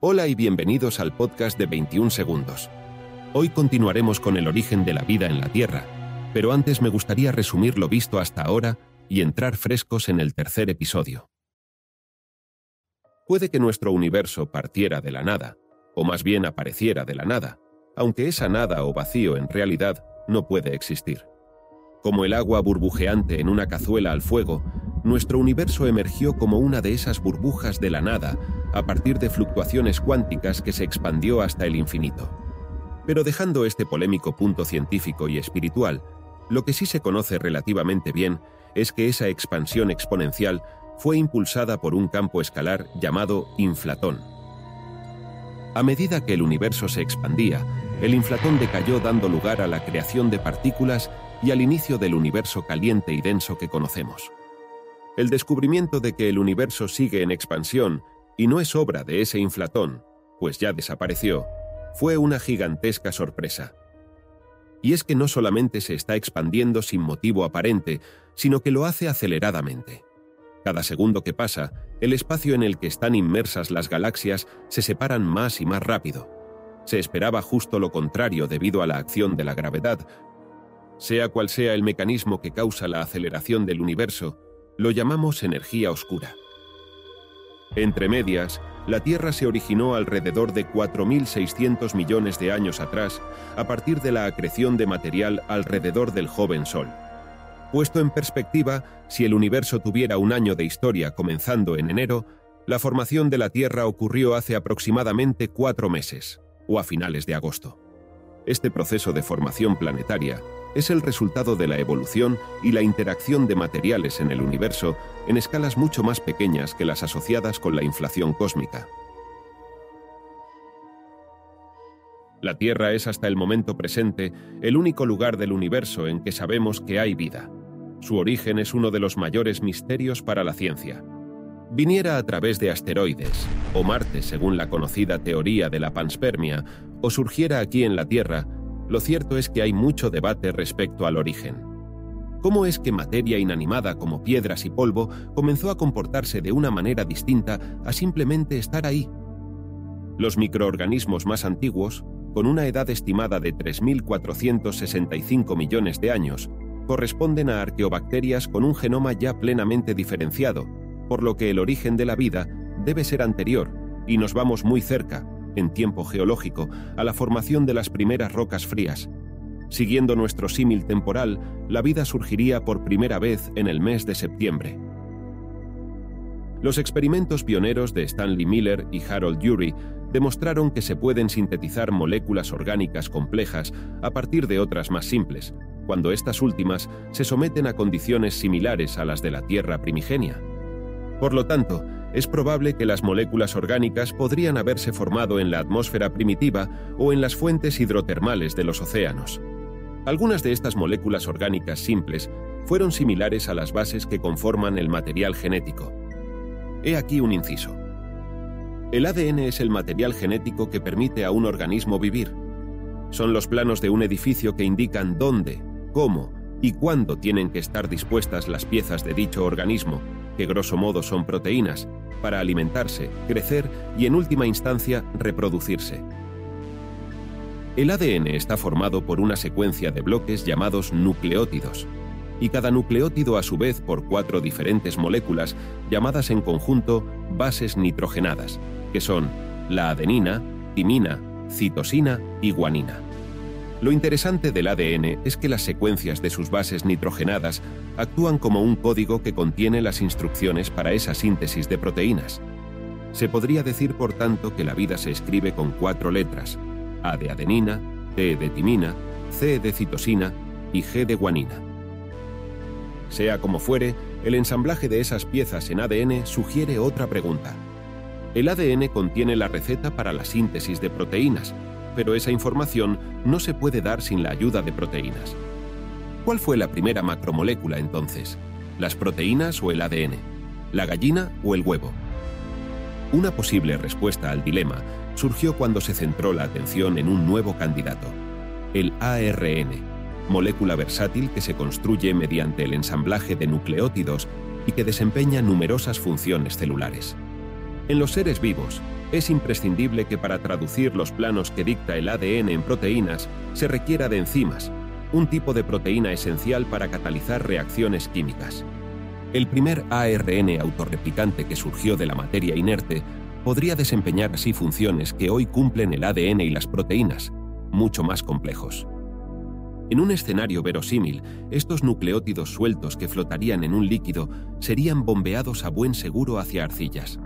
Hola y bienvenidos al podcast de 21 segundos. Hoy continuaremos con el origen de la vida en la Tierra, pero antes me gustaría resumir lo visto hasta ahora y entrar frescos en el tercer episodio. Puede que nuestro universo partiera de la nada, o más bien apareciera de la nada, aunque esa nada o vacío en realidad no puede existir. Como el agua burbujeante en una cazuela al fuego, nuestro universo emergió como una de esas burbujas de la nada a partir de fluctuaciones cuánticas que se expandió hasta el infinito. Pero dejando este polémico punto científico y espiritual, lo que sí se conoce relativamente bien es que esa expansión exponencial fue impulsada por un campo escalar llamado inflatón. A medida que el universo se expandía, el inflatón decayó dando lugar a la creación de partículas y al inicio del universo caliente y denso que conocemos. El descubrimiento de que el universo sigue en expansión y no es obra de ese inflatón, pues ya desapareció, fue una gigantesca sorpresa. Y es que no solamente se está expandiendo sin motivo aparente, sino que lo hace aceleradamente. Cada segundo que pasa, el espacio en el que están inmersas las galaxias se separan más y más rápido. Se esperaba justo lo contrario debido a la acción de la gravedad, sea cual sea el mecanismo que causa la aceleración del universo, lo llamamos energía oscura. Entre medias, la Tierra se originó alrededor de 4.600 millones de años atrás a partir de la acreción de material alrededor del joven Sol. Puesto en perspectiva, si el universo tuviera un año de historia comenzando en enero, la formación de la Tierra ocurrió hace aproximadamente cuatro meses, o a finales de agosto. Este proceso de formación planetaria es el resultado de la evolución y la interacción de materiales en el universo en escalas mucho más pequeñas que las asociadas con la inflación cósmica. La Tierra es hasta el momento presente el único lugar del universo en que sabemos que hay vida. Su origen es uno de los mayores misterios para la ciencia. Viniera a través de asteroides, o Marte según la conocida teoría de la panspermia, o surgiera aquí en la Tierra, lo cierto es que hay mucho debate respecto al origen. ¿Cómo es que materia inanimada como piedras y polvo comenzó a comportarse de una manera distinta a simplemente estar ahí? Los microorganismos más antiguos, con una edad estimada de 3.465 millones de años, corresponden a arqueobacterias con un genoma ya plenamente diferenciado, por lo que el origen de la vida debe ser anterior, y nos vamos muy cerca, en tiempo geológico, a la formación de las primeras rocas frías. Siguiendo nuestro símil temporal, la vida surgiría por primera vez en el mes de septiembre. Los experimentos pioneros de Stanley Miller y Harold Urey demostraron que se pueden sintetizar moléculas orgánicas complejas a partir de otras más simples, cuando estas últimas se someten a condiciones similares a las de la Tierra primigenia. Por lo tanto, es probable que las moléculas orgánicas podrían haberse formado en la atmósfera primitiva o en las fuentes hidrotermales de los océanos. Algunas de estas moléculas orgánicas simples fueron similares a las bases que conforman el material genético. He aquí un inciso. El ADN es el material genético que permite a un organismo vivir. Son los planos de un edificio que indican dónde, cómo y cuándo tienen que estar dispuestas las piezas de dicho organismo, que grosso modo son proteínas, para alimentarse, crecer y en última instancia reproducirse. El ADN está formado por una secuencia de bloques llamados nucleótidos, y cada nucleótido a su vez por cuatro diferentes moléculas llamadas en conjunto bases nitrogenadas, que son la adenina, timina, citosina y guanina. Lo interesante del ADN es que las secuencias de sus bases nitrogenadas actúan como un código que contiene las instrucciones para esa síntesis de proteínas. Se podría decir, por tanto, que la vida se escribe con cuatro letras, A de adenina, T de timina, C de citosina y G de guanina. Sea como fuere, el ensamblaje de esas piezas en ADN sugiere otra pregunta. El ADN contiene la receta para la síntesis de proteínas, pero esa información no se puede dar sin la ayuda de proteínas. ¿Cuál fue la primera macromolécula entonces? ¿Las proteínas o el ADN? ¿La gallina o el huevo? Una posible respuesta al dilema surgió cuando se centró la atención en un nuevo candidato, el ARN, molécula versátil que se construye mediante el ensamblaje de nucleótidos y que desempeña numerosas funciones celulares. En los seres vivos, es imprescindible que para traducir los planos que dicta el ADN en proteínas se requiera de enzimas, un tipo de proteína esencial para catalizar reacciones químicas. El primer ARN autorreplicante que surgió de la materia inerte podría desempeñar así funciones que hoy cumplen el ADN y las proteínas, mucho más complejos. En un escenario verosímil, estos nucleótidos sueltos que flotarían en un líquido serían bombeados a buen seguro hacia arcillas.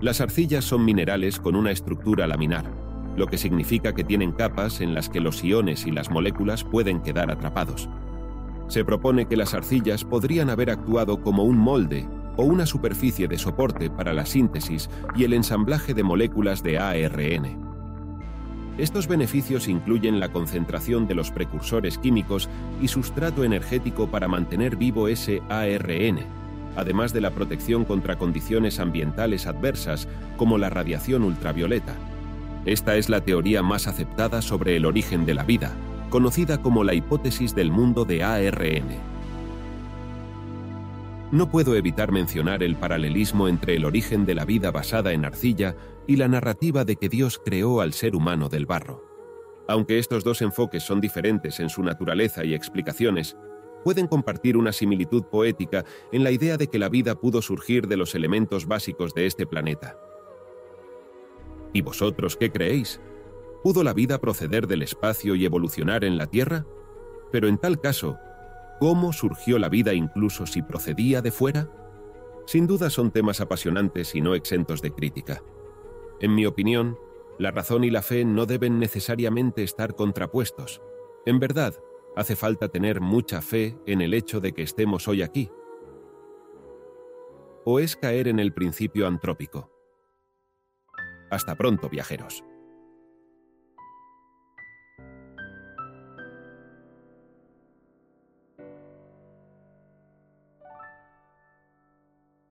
Las arcillas son minerales con una estructura laminar, lo que significa que tienen capas en las que los iones y las moléculas pueden quedar atrapados. Se propone que las arcillas podrían haber actuado como un molde o una superficie de soporte para la síntesis y el ensamblaje de moléculas de ARN. Estos beneficios incluyen la concentración de los precursores químicos y sustrato energético para mantener vivo ese ARN, además de la protección contra condiciones ambientales adversas como la radiación ultravioleta. Esta es la teoría más aceptada sobre el origen de la vida, conocida como la hipótesis del mundo de ARN. No puedo evitar mencionar el paralelismo entre el origen de la vida basada en arcilla y la narrativa de que Dios creó al ser humano del barro. Aunque estos dos enfoques son diferentes en su naturaleza y explicaciones, pueden compartir una similitud poética en la idea de que la vida pudo surgir de los elementos básicos de este planeta. ¿Y vosotros qué creéis? ¿Pudo la vida proceder del espacio y evolucionar en la Tierra? Pero en tal caso, ¿cómo surgió la vida incluso si procedía de fuera? Sin duda son temas apasionantes y no exentos de crítica. En mi opinión, la razón y la fe no deben necesariamente estar contrapuestos. En verdad, hace falta tener mucha fe en el hecho de que estemos hoy aquí. ¿O es caer en el principio antrópico? Hasta pronto, viajeros.